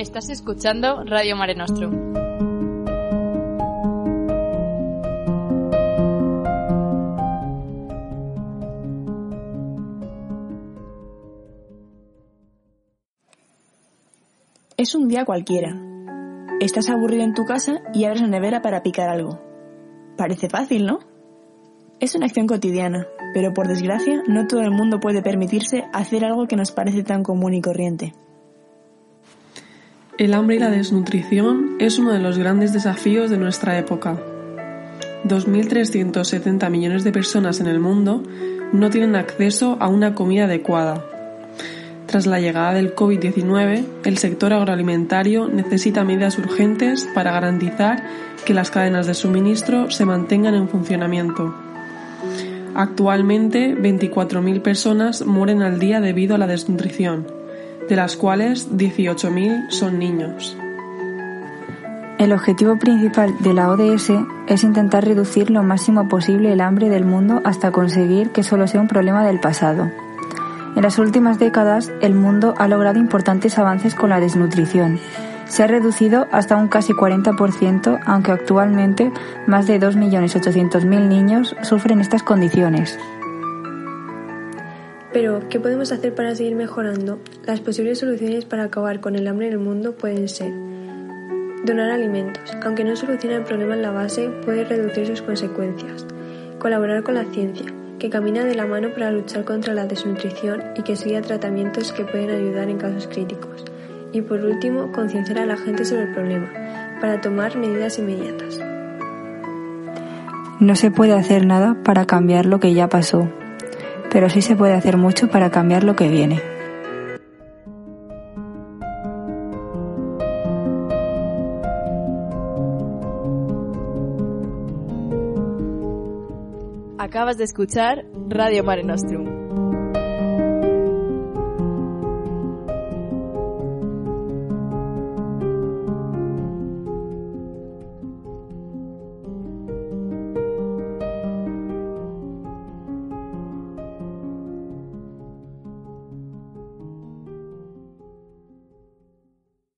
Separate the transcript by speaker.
Speaker 1: Estás escuchando Radio Mare Nostrum.
Speaker 2: Es un día cualquiera. Estás aburrido en tu casa y abres la nevera para picar algo. Parece fácil, ¿no? Es una acción cotidiana, pero por desgracia no todo el mundo puede permitirse hacer algo que nos parece tan común y corriente.
Speaker 3: El hambre y la desnutrición es uno de los grandes desafíos de nuestra época. 2.370 millones de personas en el mundo no tienen acceso a una comida adecuada. Tras la llegada del COVID-19, el sector agroalimentario necesita medidas urgentes para garantizar que las cadenas de suministro se mantengan en funcionamiento. Actualmente, 24.000 personas mueren al día debido a la desnutrición de las cuales 18.000 son niños.
Speaker 4: El objetivo principal de la ODS es intentar reducir lo máximo posible el hambre del mundo hasta conseguir que solo sea un problema del pasado. En las últimas décadas, el mundo ha logrado importantes avances con la desnutrición. Se ha reducido hasta un casi 40%, aunque actualmente más de 2.800.000 niños sufren estas condiciones.
Speaker 5: Pero, ¿qué podemos hacer para seguir mejorando? Las posibles soluciones para acabar con el hambre en el mundo pueden ser donar alimentos. Aunque no soluciona el problema en la base, puede reducir sus consecuencias. Colaborar con la ciencia, que camina de la mano para luchar contra la desnutrición y que siga tratamientos que pueden ayudar en casos críticos. Y por último, concienciar a la gente sobre el problema, para tomar medidas inmediatas.
Speaker 4: No se puede hacer nada para cambiar lo que ya pasó, pero sí se puede hacer mucho para cambiar lo que viene.
Speaker 1: Acabas de escuchar Radio Mare Nostrum.